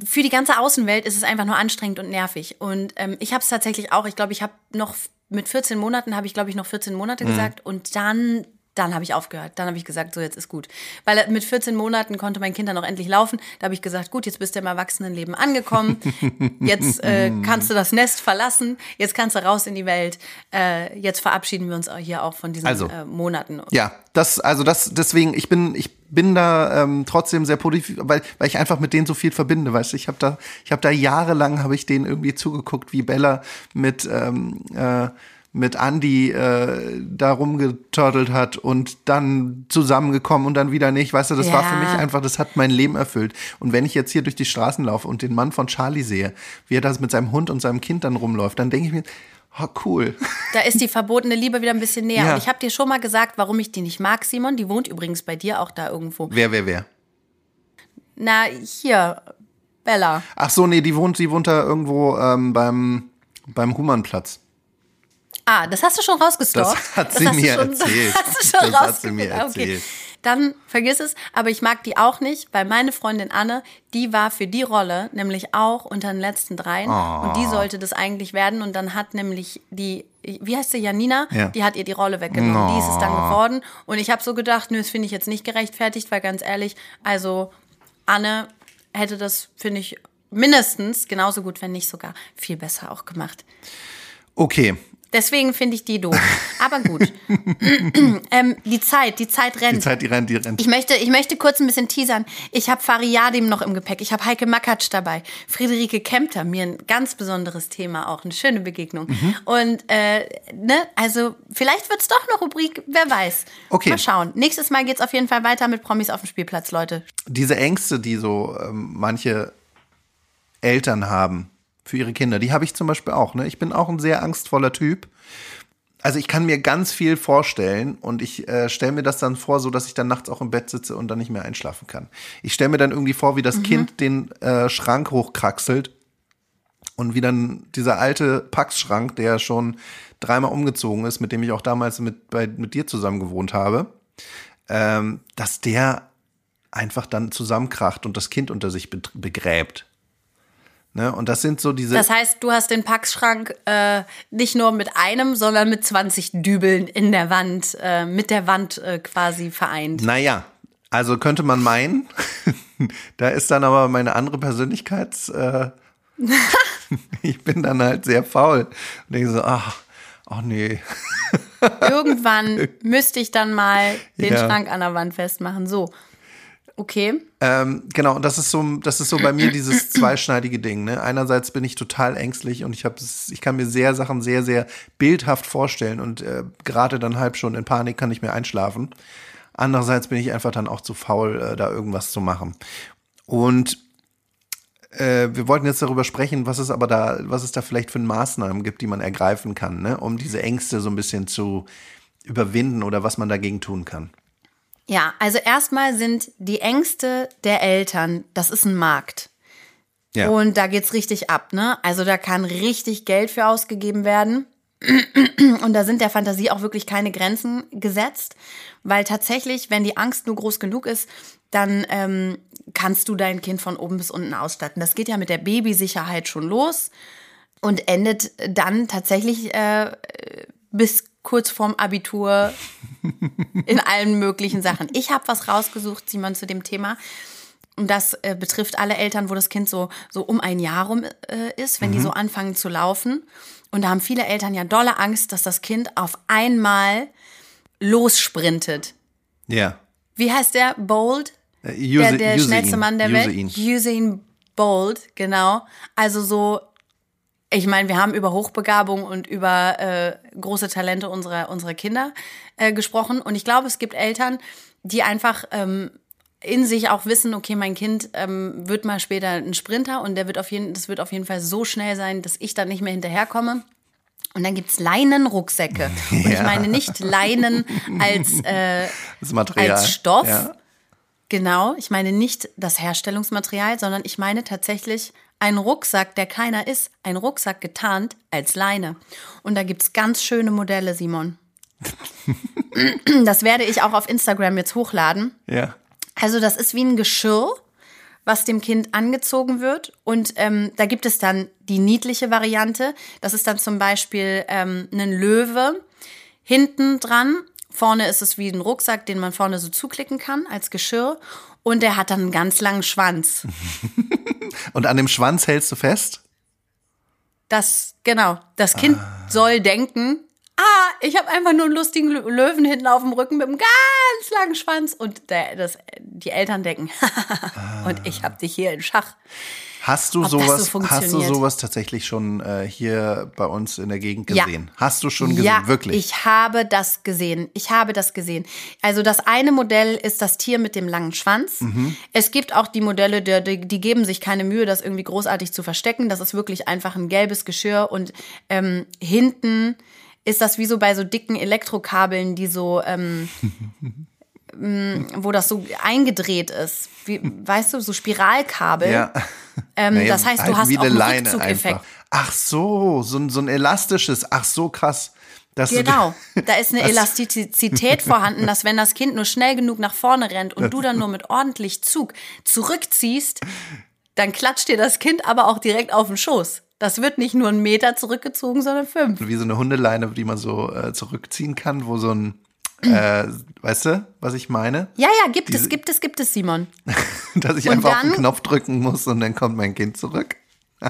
für die ganze Außenwelt ist es einfach nur anstrengend und nervig. Und ähm, ich habe es tatsächlich auch, ich glaube, ich habe noch mit 14 Monaten, habe ich, glaube ich, noch 14 Monate Mhm. gesagt. Und dann, dann habe ich aufgehört. Dann habe ich gesagt, so jetzt ist gut. Weil mit 14 Monaten konnte mein Kind dann auch endlich laufen. Da habe ich gesagt, gut, jetzt bist du im Erwachsenenleben angekommen. Jetzt äh, kannst du das Nest verlassen. Jetzt kannst du raus in die Welt. Äh, jetzt verabschieden wir uns hier auch von diesen Also. äh, Monaten. Ja, das, also das, deswegen, ich bin, ich bin da ähm, trotzdem sehr positiv, weil, weil ich einfach mit denen so viel verbinde, weißt du, ich habe da, ich habe da jahrelang, habe ich denen irgendwie zugeguckt, wie Bella mit, ähm, äh, mit Andy äh, da rumgeturtelt hat und dann zusammengekommen und dann wieder nicht, weißt du, das war für Ja. mich einfach, das hat mein Leben erfüllt. Und wenn ich jetzt hier durch die Straßen laufe und den Mann von Charlie sehe, wie er das mit seinem Hund und seinem Kind dann rumläuft, dann denke ich mir, oh, cool. Da ist die verbotene Liebe wieder ein bisschen näher. Ja. Und ich habe dir schon mal gesagt, warum ich die nicht mag, Simon. Die wohnt übrigens bei dir auch da irgendwo. Wer, wer, wer? Na, hier, Bella. Ach so, nee, die wohnt, die wohnt da irgendwo ähm, beim, beim Humannplatz. Ah, das hast du schon rausgestalkt. Das hat sie mir schon, erzählt. Hast du schon Das hat sie mir. Okay. erzählt. Dann vergiss es, aber ich mag die auch nicht, weil meine Freundin Anne, die war für die Rolle nämlich auch unter den letzten dreien und Oh. die sollte das eigentlich werden und dann hat nämlich die, wie heißt sie, Janina, Ja. die hat ihr die Rolle weggenommen, die ist es dann geworden und ich habe so gedacht, nö, das finde ich jetzt nicht gerechtfertigt, weil ganz ehrlich, also Anne hätte das, finde ich, mindestens genauso gut, wenn nicht sogar viel besser auch gemacht. Okay. Deswegen finde ich die doof. Aber gut. ähm, die Zeit, die Zeit rennt. Die Zeit, die rennt, die rennt. Ich möchte, ich möchte kurz ein bisschen teasern. Ich habe Fariadim noch im Gepäck. Ich habe Heike Makatsch dabei. Friederike Kempter, mir ein ganz besonderes Thema auch. Eine schöne Begegnung. Mhm. Und, äh, ne, also vielleicht wird's doch eine Rubrik, wer weiß. Okay. Mal schauen. Nächstes Mal geht's auf jeden Fall weiter mit Promis auf dem Spielplatz, Leute. Diese Ängste, die so ähm, manche Eltern haben für ihre Kinder, die habe ich zum Beispiel auch. Ne? Ich bin auch ein sehr angstvoller Typ. Also ich kann mir ganz viel vorstellen und ich äh, stelle mir das dann vor, so dass ich dann nachts auch im Bett sitze und dann nicht mehr einschlafen kann. Ich stelle mir dann irgendwie vor, wie das Kind den äh, Schrank hochkraxelt und wie dann dieser alte Packschrank, der schon dreimal umgezogen ist, mit dem ich auch damals mit, bei, mit dir zusammen gewohnt habe, ähm, dass der einfach dann zusammenkracht und das Kind unter sich begräbt. Ne? Und das sind so diese. Das heißt, du hast den Packschrank äh, nicht nur mit einem, sondern mit 20 Dübeln in der Wand, äh, mit der Wand äh, quasi vereint. Naja, also könnte man meinen, da ist dann aber meine andere Persönlichkeits. Äh, ich bin dann halt sehr faul und denke so, ach, ach nee. Irgendwann müsste ich dann mal den Ja. Schrank an der Wand festmachen. So. Okay. Ähm, genau, und das ist so, das ist so bei mir dieses zweischneidige Ding. Ne? Einerseits bin ich total ängstlich und ich habe, ich kann mir sehr Sachen sehr, sehr bildhaft vorstellen und äh, gerade dann halb schon in Panik kann ich mir einschlafen. Andererseits bin ich einfach dann auch zu faul, äh, da irgendwas zu machen. Und äh, wir wollten jetzt darüber sprechen, was es aber da, was es da vielleicht für Maßnahmen gibt, die man ergreifen kann, ne? um diese Ängste so ein bisschen zu überwinden oder was man dagegen tun kann. Ja, also erstmal sind die Ängste der Eltern, das ist ein Markt. Ja. Und da geht's richtig ab, ne? Also da kann richtig Geld für ausgegeben werden. Und da sind der Fantasie auch wirklich keine Grenzen gesetzt, weil tatsächlich, wenn die Angst nur groß genug ist, dann ähm, kannst du dein Kind von oben bis unten ausstatten. Das geht ja mit der Babysicherheit schon los und endet dann tatsächlich äh, bis kurz vorm Abitur in allen möglichen Sachen. Ich habe was rausgesucht, Simon, zu dem Thema. Und das äh, betrifft alle Eltern, wo das Kind so, so um ein Jahr rum äh, ist, wenn die so anfangen zu laufen. Und da haben viele Eltern ja dolle Angst, dass das Kind auf einmal lossprintet. Ja. Wie heißt der? Bold? Der Use- der use schnellste ihn. Mann der Use Welt. ihn. Usain Bolt, genau. Also so, ich meine, wir haben über Hochbegabung und über äh, große Talente unserer, unserer Kinder äh, gesprochen. Und ich glaube, es gibt Eltern, die einfach ähm, in sich auch wissen, okay, mein Kind ähm, wird mal später ein Sprinter und der wird auf jeden, das wird auf jeden Fall so schnell sein, dass ich dann nicht mehr hinterherkomme. Und dann gibt's Leinenrucksäcke. Und ich Ja. meine nicht Leinen als äh, als Stoff. Ja. Genau, ich meine nicht das Herstellungsmaterial, sondern ich meine tatsächlich einen Rucksack, der keiner ist. Ein Rucksack getarnt als Leine. Und da gibt's ganz schöne Modelle, Simon. Das werde ich auch auf Instagram jetzt hochladen. ja. Also das ist wie ein Geschirr, was dem Kind angezogen wird. Und ähm, da gibt es dann die niedliche Variante. Das ist dann zum Beispiel ähm, ein Löwe hinten dran. Vorne ist es wie ein Rucksack, den man vorne so zuklicken kann als Geschirr. Und der hat dann einen ganz langen Schwanz. Und an dem Schwanz hältst du fest? Das, genau, das Kind soll denken, ah, ich habe einfach nur einen lustigen Lö- Löwen hinten auf dem Rücken mit einem ganz langen Schwanz. Und der, das, die Eltern denken, und ich habe dich hier in Schach. Hast du Ob das so sowas, hast du sowas tatsächlich schon äh, hier bei uns in der Gegend Ja. gesehen? Hast du schon gesehen? Ja, Wirklich? ich habe das gesehen. Ich habe das gesehen. Also das eine Modell ist das Tier mit dem langen Schwanz. Mhm. Es gibt auch die Modelle, die, die, die geben sich keine Mühe, das irgendwie großartig zu verstecken. Das ist wirklich einfach ein gelbes Geschirr und ähm, hinten ist das wie so bei so dicken Elektrokabeln, die so, ähm, m, wo das so eingedreht ist. Wie, weißt du, so Spiralkabel. ja. Ähm, Naja, das heißt, du halt hast auch eine einen Rückzugeffekt. Ach so, so ein, so ein elastisches. Ach so, krass. Dass Genau, da ist eine Elastizität vorhanden, dass wenn das Kind nur schnell genug nach vorne rennt und du dann nur mit ordentlich Zug zurückziehst, dann klatscht dir das Kind aber auch direkt auf den Schoß. Das wird nicht nur einen Meter zurückgezogen, sondern fünf. wie so eine Hundeleine, die man so äh, zurückziehen kann, wo so ein, äh, weißt du, was ich meine? Ja, ja, gibt Diese- es, gibt es, gibt es, Simon. Dass ich Und einfach auf den dann- Knopf drücken muss und dann kommt mein Kind zurück.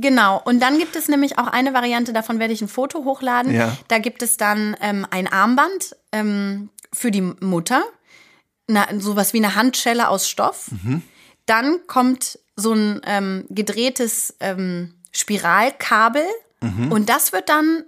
Genau. Und dann gibt es nämlich auch eine Variante, davon werde ich ein Foto hochladen. Ja. Da gibt es dann ähm, ein Armband ähm, für die Mutter, na, sowas wie eine Handschelle aus Stoff. Mhm. Dann kommt so ein ähm, gedrehtes ähm, Spiralkabel Mhm. und das wird dann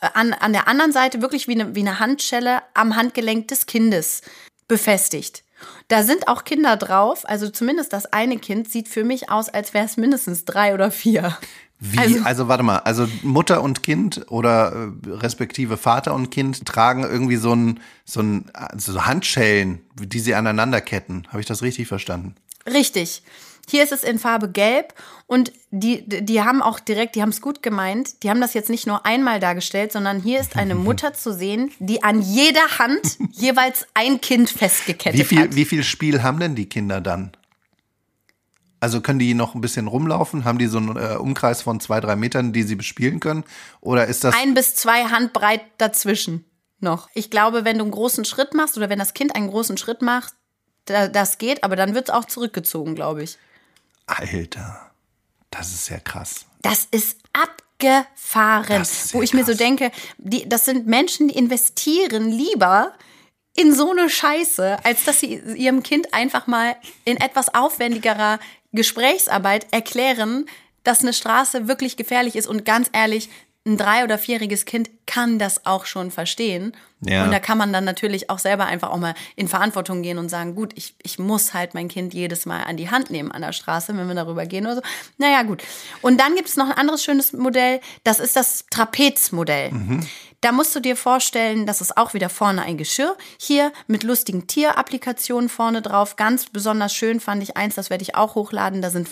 äh, an, an der anderen Seite wirklich wie eine, wie eine Handschelle am Handgelenk des Kindes befestigt. Da sind auch Kinder drauf, also zumindest das eine Kind sieht für mich aus, als wäre es mindestens drei oder vier. Wie? Also, Also- warte mal, also Mutter und Kind oder äh, respektive Vater und Kind tragen irgendwie so ein, so ein so Handschellen, die sie aneinander ketten. Habe ich das richtig verstanden? Richtig. Hier ist es in Farbe gelb und die, die haben auch direkt, die haben es gut gemeint, die haben das jetzt nicht nur einmal dargestellt, sondern hier ist eine Mutter zu sehen, die an jeder Hand jeweils ein Kind festgekettet Wie viel, hat. wie viel Spiel haben denn die Kinder dann? Also können die noch ein bisschen rumlaufen? Haben die so einen äh, Umkreis von zwei, drei Metern, die sie bespielen können? Oder ist das Ein bis zwei Handbreit dazwischen noch. Ich glaube, wenn du einen großen Schritt machst oder wenn das Kind einen großen Schritt macht, da, das geht, aber dann wird es auch zurückgezogen, glaube ich. Alter, das ist ja krass. Das ist abgefahren. Ist wo ich mir so krass. denke, die, das sind Menschen, die investieren lieber in so eine Scheiße, als dass sie ihrem Kind einfach mal in etwas aufwendigerer Gesprächsarbeit erklären, dass eine Straße wirklich gefährlich ist. Und ganz ehrlich, ein drei- oder vierjähriges Kind kann das auch schon verstehen. Ja. Und da kann man dann natürlich auch selber einfach auch mal in Verantwortung gehen und sagen, gut, ich, ich muss halt mein Kind jedes Mal an die Hand nehmen an der Straße, wenn wir darüber gehen oder so. Naja, gut. Und dann gibt es noch ein anderes schönes Modell, das ist das Trapezmodell. Da musst du dir vorstellen, das ist auch wieder vorne ein Geschirr. Hier mit lustigen Tierapplikationen vorne drauf. Ganz besonders schön fand ich eins, das werde ich auch hochladen. Da sind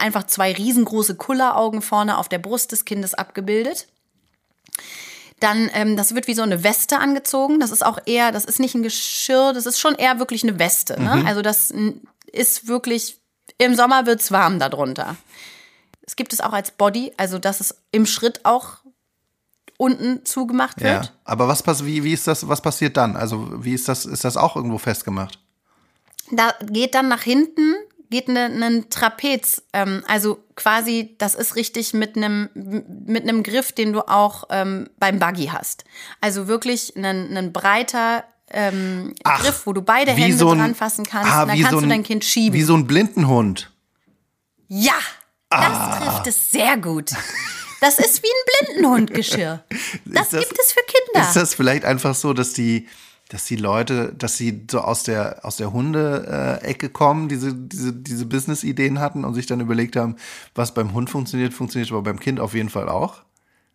einfach zwei riesengroße Kulleraugen vorne auf der Brust des Kindes abgebildet. Dann, ähm, das wird wie so eine Weste angezogen. Das ist auch eher, das ist nicht ein Geschirr, das ist schon eher wirklich eine Weste. Ne? Also das ist wirklich, im Sommer wird's warm darunter. Es gibt es auch als Body, also dass es im Schritt auch unten zugemacht wird. Ja. Aber was pass wie, wie ist das, was passiert dann? Also, wie ist das, ist das auch irgendwo festgemacht? Da geht dann nach hinten, geht ne, ein Trapez, ähm, also quasi, das ist richtig mit einem mit einem Griff, den du auch ähm, beim Buggy hast. Also wirklich ein, breiter ähm, Ach, Griff, wo du beide Hände so ein- dran fassen kannst. Ah, und dann kannst so du ein- dein Kind schieben. Wie so ein Blindenhund. ja, das trifft es sehr gut. Das ist wie ein Blindenhundgeschirr. Das, das- gibt es für Kinder. Ist das vielleicht einfach so, dass die, dass die Leute, dass sie so aus der, aus der Hunde-Ecke kommen, diese, diese, diese Business-Ideen hatten und sich dann überlegt haben, was beim Hund funktioniert, funktioniert aber beim Kind auf jeden Fall auch?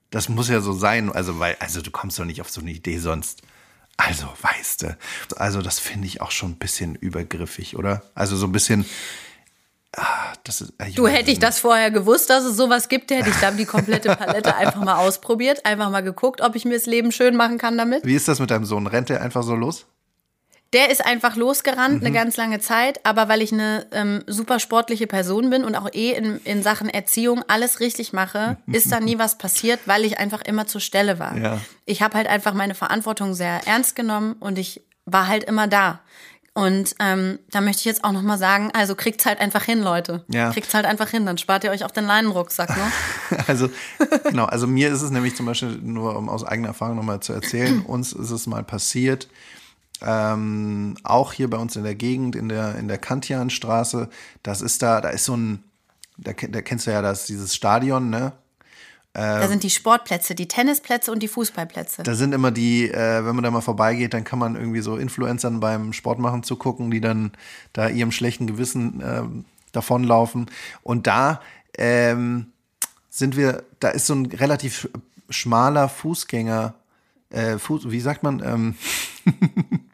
Das muss ja so sein. Also, weil, also du kommst doch nicht auf so eine Idee sonst. Also, weißt du. Also, das finde ich auch schon ein bisschen übergriffig, oder? Also, so ein bisschen. Ah, ist, ich Du weiß hätte ich nicht. das vorher gewusst, dass es sowas gibt, hätte ich dann die komplette Palette einfach mal ausprobiert, einfach mal geguckt, ob ich mir das Leben schön machen kann damit. Wie ist das mit deinem Sohn? Rennt der einfach so los? Der ist einfach losgerannt Mhm. eine ganz lange Zeit, aber weil ich eine ähm, super sportliche Person bin und auch eh in, in Sachen Erziehung alles richtig mache, ist da nie was passiert, weil ich einfach immer zur Stelle war. Ja. Ich habe halt einfach meine Verantwortung sehr ernst genommen und ich war halt immer da. Und ähm, da möchte ich jetzt auch nochmal sagen, also kriegt's halt einfach hin, Leute. Ja. Kriegt's halt einfach hin, dann spart ihr euch auch den Leinenrucksack, ne? Also, genau, also mir ist es nämlich zum Beispiel, nur um aus eigener Erfahrung nochmal zu erzählen, uns ist es mal passiert, ähm, auch hier bei uns in der Gegend, in der, in der Kantianstraße, das ist da, da ist so ein, da, da kennst du ja das, dieses Stadion, ne? Da sind die Sportplätze, die Tennisplätze und die Fußballplätze. Da sind immer die, äh, wenn man da mal vorbeigeht, dann kann man irgendwie so Influencern beim Sportmachen zugucken, die dann da ihrem schlechten Gewissen ähm, davonlaufen. Und da ähm, sind wir, da ist so ein relativ schmaler Fußgänger, äh, Fuß, wie sagt man, ähm,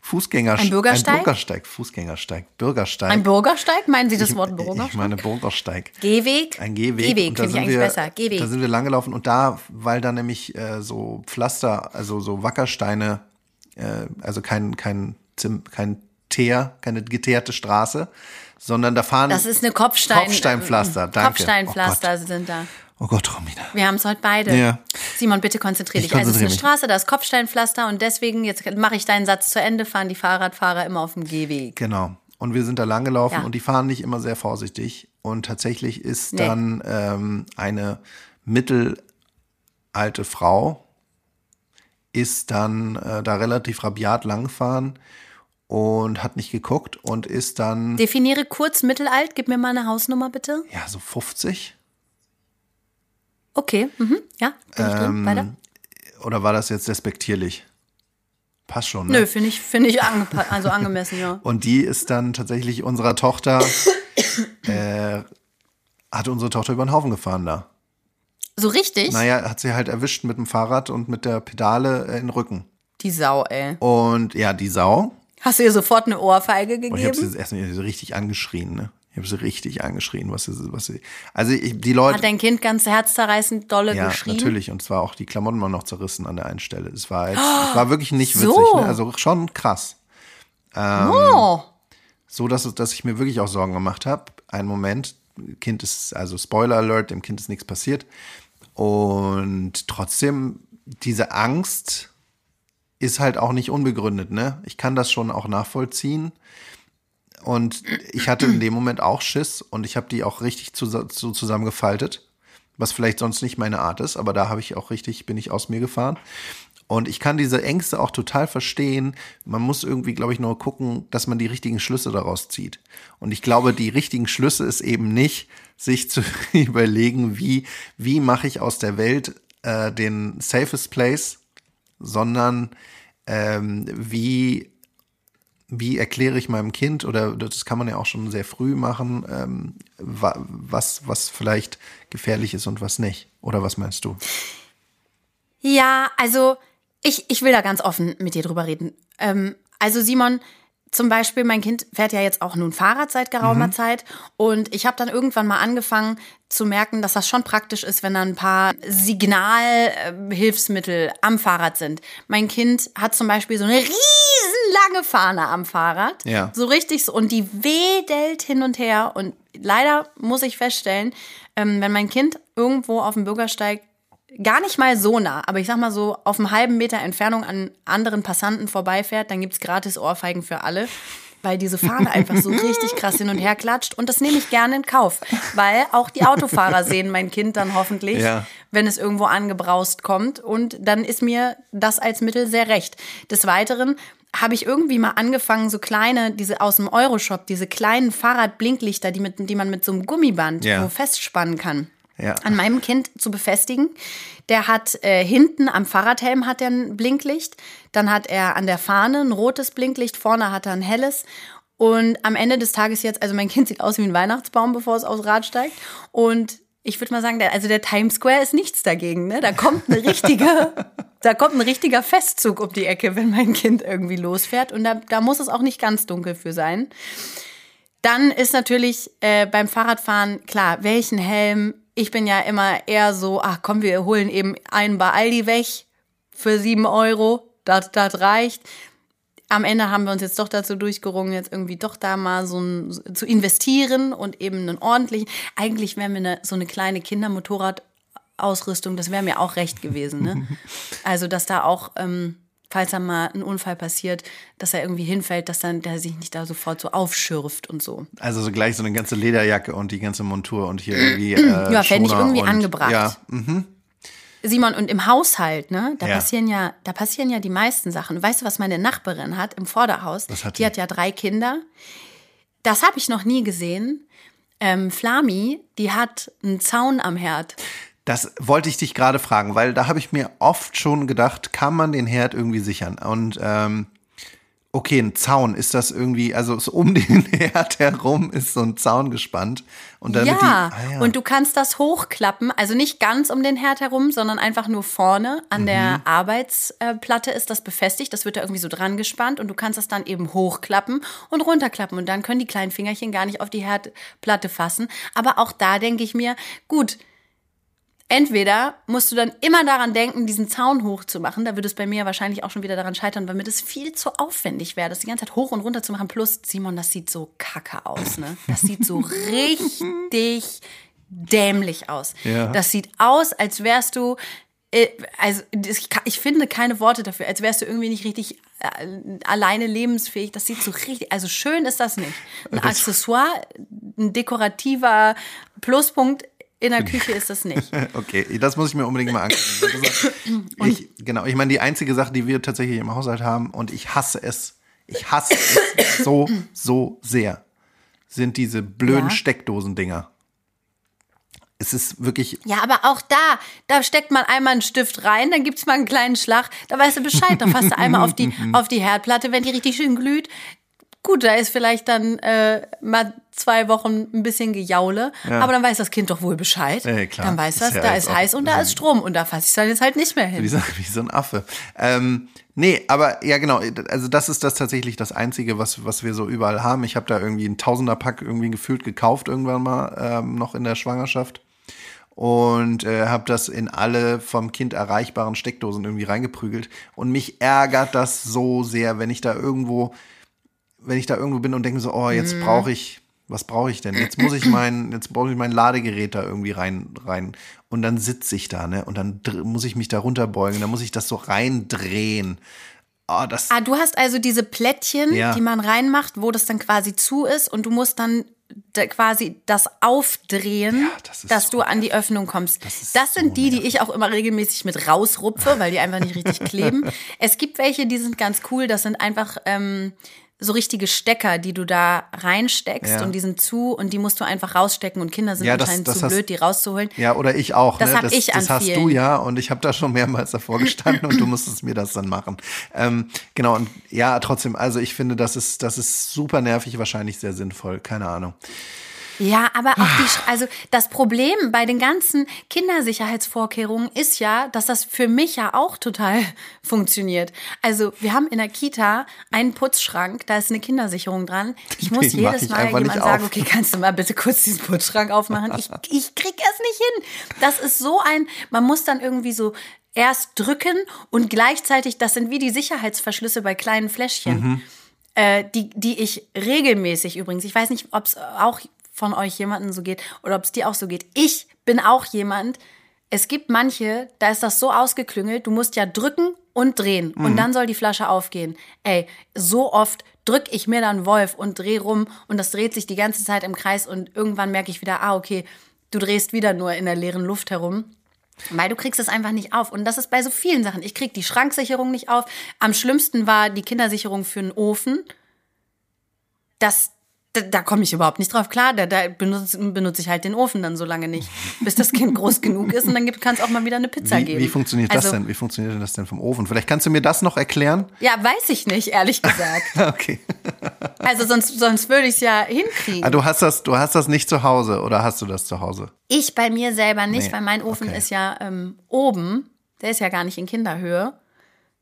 Fußgängersteig. Ein Bürgersteig? Ein Bürgersteig, Fußgängersteig, Bürgersteig. Ein Bürgersteig? Meinen Sie das ich, Wort Bürgersteig? Ich meine Bürgersteig. Gehweg? Ein Gehweg. Gehweg finde ich eigentlich wir, besser. Gehweg. Da sind wir lang gelaufen und da, weil da nämlich äh, so Pflaster, also so Wackersteine, äh, also kein, kein, Zim, kein Teer, keine geteerte Straße, sondern da fahren Das ist eine Kopfstein, Kopfsteinpflaster. Danke. Kopfsteinpflaster Oh sind da. Oh Gott Romina. Wir haben es heute beide. Ja. Simon, bitte konzentrier Ich dich. Also es ist eine konzentriere mich. Straße, da ist Kopfsteinpflaster und deswegen, jetzt mache ich deinen Satz zu Ende, fahren die Fahrradfahrer immer auf dem Gehweg. Genau. Und wir sind da lang gelaufen Ja. und die fahren nicht immer sehr vorsichtig. Und tatsächlich ist Nee. dann ähm, eine mittelalte Frau, ist dann äh, da relativ rabiat langgefahren und hat nicht geguckt und ist dann, Definiere kurz mittelalt, gib mir mal eine Hausnummer bitte. ja, so 50. Okay, mhm. ja, bin ich Ähm, drin. Weiter. Oder war das jetzt despektierlich? Passt schon, ne? Nö, finde ich, finde ich also angemessen, ja. Und die ist dann tatsächlich unserer Tochter, äh, hat unsere Tochter über den Haufen gefahren da. So richtig? Naja, hat sie halt erwischt mit dem Fahrrad und mit der Pedale äh, in den Rücken. Die Sau, ey. Und ja, die Sau. Hast du ihr sofort eine Ohrfeige Und ich habe sie gegeben? jetzt erstmal richtig angeschrien, ne? Ich habe sie richtig angeschrien, was sie, was sie. Also ich, die Leute. Hat dein Kind ganz herzerreißend dolle ja, geschrien? natürlich. Und zwar auch die Klamotten waren noch zerrissen an der einen Stelle. Es war jetzt, es war wirklich nicht witzig, so. ne? Also schon krass. Oh, So, dass, es- dass ich mir wirklich auch Sorgen gemacht habe. Ein Moment, Kind ist, also Spoiler Alert, dem Kind ist nichts passiert. Und trotzdem, diese Angst ist halt auch nicht unbegründet, ne? Ich kann das schon auch nachvollziehen. Und ich hatte in dem Moment auch Schiss und ich habe die auch richtig zu, zu, zusammengefaltet, was vielleicht sonst nicht meine Art ist, aber da habe ich auch richtig, bin ich aus mir gefahren. Und ich kann diese Ängste auch total verstehen. Man muss irgendwie, glaube ich, nur gucken, dass man die richtigen Schlüsse daraus zieht. Und ich glaube, die richtigen Schlüsse ist eben nicht, sich zu überlegen, wie, wie mache ich aus der Welt äh, den safest place, sondern ähm, wie wie erkläre ich meinem Kind, oder das kann man ja auch schon sehr früh machen, ähm, wa- was, was vielleicht gefährlich ist und was nicht? Oder was meinst du? Ja, also ich, ich will da ganz offen mit dir drüber reden. Ähm, also Simon, zum Beispiel, mein Kind fährt ja jetzt auch nun Fahrrad seit geraumer Zeit und ich habe dann irgendwann mal angefangen zu merken, dass das schon praktisch ist, wenn da ein paar Signalhilfsmittel am Fahrrad sind. Mein Kind hat zum Beispiel so eine riesenlange Fahne am Fahrrad, Ja. so richtig so und die wedelt hin und her und leider muss ich feststellen, ähm, wenn mein Kind irgendwo auf dem Bürgersteig gar nicht mal so nah, aber ich sag mal so auf einem halben Meter Entfernung an anderen Passanten vorbeifährt, dann gibt's gratis Ohrfeigen für alle, weil diese Fahne einfach so richtig krass hin und her klatscht und das nehme ich gerne in Kauf, weil auch die Autofahrer sehen mein Kind dann hoffentlich, Ja. wenn es irgendwo angebraust kommt und dann ist mir das als Mittel sehr recht. Des Weiteren habe ich irgendwie mal angefangen, so kleine, diese aus dem Euroshop, diese kleinen Fahrradblinklichter, die, mit, die man mit so einem Gummiband Ja. so festspannen kann Ja. an meinem Kind zu befestigen. Der hat äh, hinten am Fahrradhelm hat er ein Blinklicht, dann hat er an der Fahne ein rotes Blinklicht, vorne hat er ein helles. Und am Ende des Tages jetzt, also mein Kind sieht aus wie ein Weihnachtsbaum, bevor es aufs Rad steigt. Und ich würde mal sagen, der, also der Times Square ist nichts dagegen. Ne? Da kommt eine richtige, da kommt ein richtiger Festzug um die Ecke, wenn mein Kind irgendwie losfährt. Und da, da muss es auch nicht ganz dunkel für sein. Dann ist natürlich äh, beim Fahrradfahren klar, welchen Helm. Ich bin ja immer eher so, ach komm, wir holen eben einen bei Aldi weg für sieben Euro. Das, das reicht. Am Ende haben wir uns jetzt doch dazu durchgerungen, jetzt irgendwie doch da mal so ein, zu investieren und eben einen ordentlichen. Eigentlich wäre mir eine, so eine kleine Kindermotorradausrüstung, das wäre mir auch recht gewesen. Ne? Also, dass da auch, ähm, falls da mal ein Unfall passiert, dass er irgendwie hinfällt, dass dann der sich nicht da sofort so aufschürft und so. Also so gleich so eine ganze Lederjacke und die ganze Montur und hier irgendwie. Äh, Ja, fände ich irgendwie und, angebracht. Ja, mhm. Simon, und im Haushalt, ne, da Ja. passieren ja, da passieren ja die meisten Sachen. Weißt du, was meine Nachbarin hat im Vorderhaus? Was hat die die? hat ja drei Kinder. Das habe ich noch nie gesehen. Ähm, Flami, die hat einen Zaun am Herd. Das wollte ich dich gerade fragen, weil da habe ich mir oft schon gedacht, kann man den Herd irgendwie sichern? Und, ähm, Okay, ein Zaun, ist das irgendwie, also so um den Herd herum ist so ein Zaun gespannt. Und damit Ja. die, ah, ja. und du kannst das hochklappen, also nicht ganz um den Herd herum, sondern einfach nur vorne an Mhm. der Arbeitsplatte ist das befestigt. Das wird da irgendwie so dran gespannt und du kannst das dann eben hochklappen und runterklappen und dann können die kleinen Fingerchen gar nicht auf die Herdplatte fassen. Aber auch da denke ich mir, gut, Entweder musst du dann immer daran denken, diesen Zaun hochzumachen. Da würde es bei mir wahrscheinlich auch schon wieder daran scheitern, weil mir das viel zu aufwendig wäre, das die ganze Zeit hoch und runter zu machen. Plus, Simon, das sieht so kacke aus, ne? Das sieht so richtig dämlich aus. Ja. Das sieht aus, als wärst du, äh, also ich, finde keine Worte dafür, als wärst du irgendwie nicht richtig äh, alleine lebensfähig. Das sieht so richtig, also schön ist das nicht. Ein Accessoire, ein dekorativer Pluspunkt in der Küche ist das nicht. Okay, das muss ich mir unbedingt mal angucken. Ich, genau, ich meine, die einzige Sache, die wir tatsächlich im Haushalt haben, und ich hasse es, ich hasse es so, so sehr, sind diese blöden Ja. Steckdosendinger. Es ist wirklich, Ja, aber auch da, da steckt man einmal einen Stift rein, dann gibt's mal einen kleinen Schlag, da weißt du Bescheid, da fasst du einmal auf die, auf die Herdplatte, wenn die richtig schön glüht. Gut, da ist vielleicht dann äh, mal zwei Wochen ein bisschen Gejaule, aber dann weiß das Kind doch wohl Bescheid. Ja, klar. Dann weiß das, ja da ist heiß und da ist Strom und da fasse ich dann jetzt halt nicht mehr wie hin. so, wie so ein Affe. Ähm, nee, aber ja, genau. Also, das ist das tatsächlich das Einzige, was, was wir so überall haben. Ich habe da irgendwie einen Tausenderpack irgendwie gefühlt gekauft, irgendwann mal, ähm, noch in der Schwangerschaft. Und äh, habe das in alle vom Kind erreichbaren Steckdosen irgendwie reingeprügelt. Und mich ärgert das so sehr, wenn ich da irgendwo, wenn ich da irgendwo bin und denke so, oh, jetzt brauche ich, was brauche ich denn? Jetzt muss ich mein, jetzt brauche ich mein Ladegerät da irgendwie rein, rein. Und dann sitze ich da, ne? Und dann muss ich mich da runterbeugen, dann muss ich das so reindrehen. Oh, das, Ah, du hast also diese Plättchen, Ja. die man reinmacht, wo das dann quasi zu ist und du musst dann da quasi das aufdrehen, Ja, das dass so du an die Öffnung kommst. Das, ist sind so die, die ich auch immer regelmäßig mit rausrupfe, weil die einfach nicht richtig kleben. Es gibt welche, die sind ganz cool. Das sind einfach ähm, so richtige Stecker, die du da reinsteckst Ja. und die sind zu und die musst du einfach rausstecken und Kinder sind Ja, das- anscheinend das zu hast- blöd, die rauszuholen. Ja, oder ich auch. Das ne? hab das, ich an das hast du ja und ich habe da schon mehrmals davor gestanden und du musstest mir das dann machen. Ähm, genau, und ja, trotzdem, also ich finde, das ist, das ist super nervig, wahrscheinlich sehr sinnvoll, keine Ahnung. Ja, aber auch die, Sch- also das Problem bei den ganzen Kindersicherheitsvorkehrungen ist ja, dass das für mich ja auch total funktioniert. Also wir haben in der Kita einen Putzschrank, da ist eine Kindersicherung dran. Ich muss Den jedes ich Mal jemand sagen, auf. okay, kannst du mal bitte kurz diesen Putzschrank aufmachen? Ich, ich krieg es nicht hin. Das ist so ein, man muss dann irgendwie so erst drücken und gleichzeitig, das sind wie die Sicherheitsverschlüsse bei kleinen Fläschchen äh, die, die ich regelmäßig übrigens, ich weiß nicht, ob es auch von euch jemanden so geht oder ob es dir auch so geht. Ich bin auch jemand, es gibt manche, da ist das so ausgeklüngelt, du musst ja drücken und drehen und dann soll die Flasche aufgehen. Ey, so oft drück ich mir dann Wolf und dreh rum und das dreht sich die ganze Zeit im Kreis und irgendwann merke ich wieder, ah, okay, du drehst wieder nur in der leeren Luft herum. Weil du kriegst es einfach nicht auf. Und das ist bei so vielen Sachen. Ich krieg die Schranksicherung nicht auf. Am schlimmsten war die Kindersicherung für einen Ofen. Das, da, da komme ich überhaupt nicht drauf klar. Da, da benutze, benutze ich halt den Ofen dann so lange nicht, bis das Kind groß genug ist. Und dann kann es auch mal wieder eine Pizza Wie, geben. wie funktioniert also, das denn? Wie funktioniert denn das denn vom Ofen? Vielleicht kannst du mir das noch erklären? Ja, weiß ich nicht, ehrlich gesagt. Okay. Also sonst, sonst würde ich es ja hinkriegen. Ah, du hast das, du hast das nicht zu Hause oder hast du das zu Hause? Ich bei mir selber nicht, Nee, weil mein Ofen okay. ist ja ähm, oben. Der ist ja gar nicht in Kinderhöhe.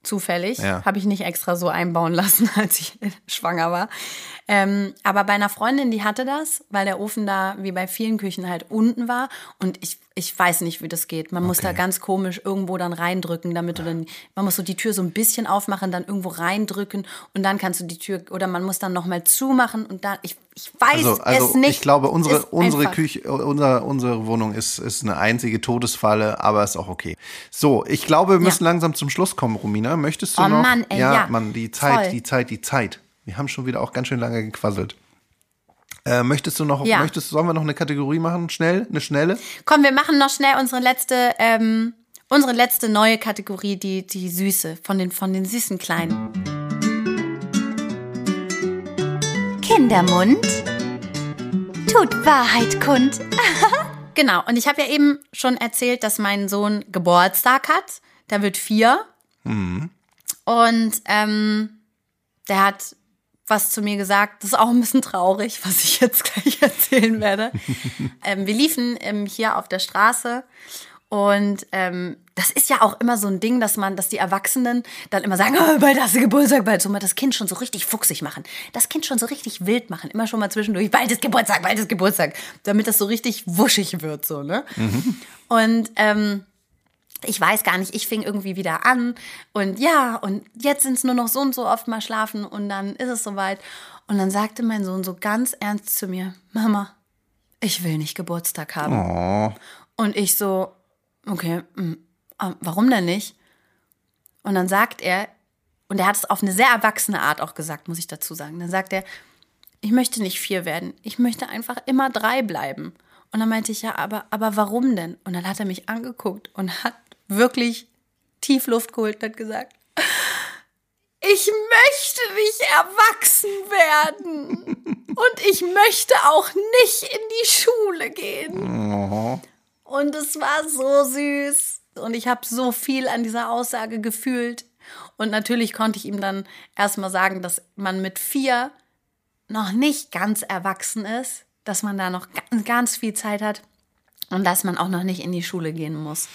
Zufällig. Ja. Habe ich nicht extra so einbauen lassen, als ich schwanger war. Ähm, aber bei einer Freundin, die hatte das, weil der Ofen da wie bei vielen Küchen halt unten war. Und ich, ich weiß nicht, wie das geht. Man muss Okay. da ganz komisch irgendwo dann reindrücken, damit du dann, man muss so die Tür so ein bisschen aufmachen, dann irgendwo reindrücken und dann kannst du die Tür, oder man muss dann nochmal zumachen und dann, ich, ich weiß Also, also es nicht. ich glaube, unsere, unsere einfach. Küche, unser, unsere Wohnung ist, ist eine einzige Todesfalle, aber ist auch okay. So, ich glaube, wir müssen langsam zum Schluss kommen, Romina. Möchtest du Oh noch? Mann, ey, ja, ja. Mann, die Zeit, Voll. die Zeit, die Zeit. Wir haben schon wieder auch ganz schön lange gequasselt. Äh, möchtest du noch, Ja. möchtest, sollen wir noch eine Kategorie machen? Schnell, eine schnelle? Komm, wir machen noch schnell unsere letzte, ähm, unsere letzte neue Kategorie, die, die Süße, von den, von den süßen Kleinen. Kindermund tut Wahrheit kund. Genau, und ich habe ja eben schon erzählt, dass mein Sohn Geburtstag hat. Der wird vier. Und ähm, der hat was zu mir gesagt. Das ist auch ein bisschen traurig, was ich jetzt gleich erzählen werde. ähm, wir liefen ähm, hier auf der Straße und ähm, das ist ja auch immer so ein Ding, dass man, dass die Erwachsenen dann immer sagen, oh, bald hast du Geburtstag, bald so mal das Kind schon so richtig fuchsig machen. Das Kind schon so richtig wild machen. Immer schon mal zwischendurch, bald ist Geburtstag, bald ist Geburtstag. Damit das so richtig wuschig wird, so, ne? Und ähm, ich weiß gar nicht, ich fing irgendwie wieder an und ja, und jetzt sind es nur noch so und so oft mal schlafen und dann ist es soweit. Und dann sagte mein Sohn so ganz ernst zu mir, Mama, ich will nicht Geburtstag haben. Oh. Und ich so, okay, mm, ah, warum denn nicht? Und dann sagt er, und er hat es auf eine sehr erwachsene Art auch gesagt, muss ich dazu sagen. Dann sagt er, ich möchte nicht vier werden, ich möchte einfach immer drei bleiben. Und dann meinte ich, ja, aber, aber warum denn? Und dann hat er mich angeguckt und hat wirklich tief Luft geholt und hat gesagt, ich möchte nicht erwachsen werden. Und ich möchte auch nicht in die Schule gehen. Und es war so süß. Und ich habe so viel an dieser Aussage gefühlt. Und natürlich konnte ich ihm dann erstmal sagen, dass man mit vier noch nicht ganz erwachsen ist, dass man da noch ganz, ganz viel Zeit hat und dass man auch noch nicht in die Schule gehen muss.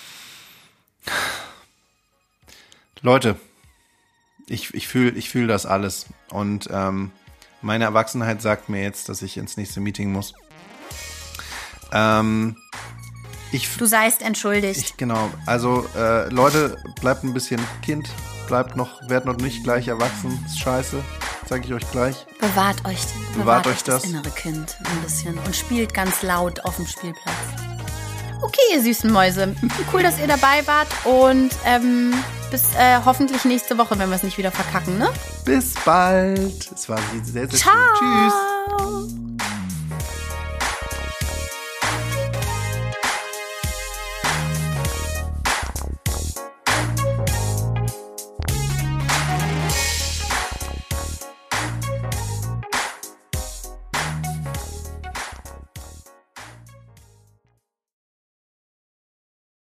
Leute, ich, ich fühle ich fühl das alles. Und ähm, meine Erwachsenheit sagt mir jetzt, dass ich ins nächste Meeting muss. Ähm, ich, Du seist entschuldigt. ich, genau. Also, äh, Leute, bleibt ein bisschen Kind. Bleibt noch, werdet noch nicht gleich erwachsen. Ist scheiße. Sag ich euch gleich. bewahrt euch, Bewahrt euch das. innere Kind ein bisschen und spielt ganz laut auf dem Spielplatz. Okay, ihr süßen Mäuse. Cool, dass ihr dabei wart und ähm, bis äh, hoffentlich nächste Woche, wenn wir es nicht wieder verkacken, ne? Bis bald. Es war sehr, sehr schön. Ciao. Tschüss.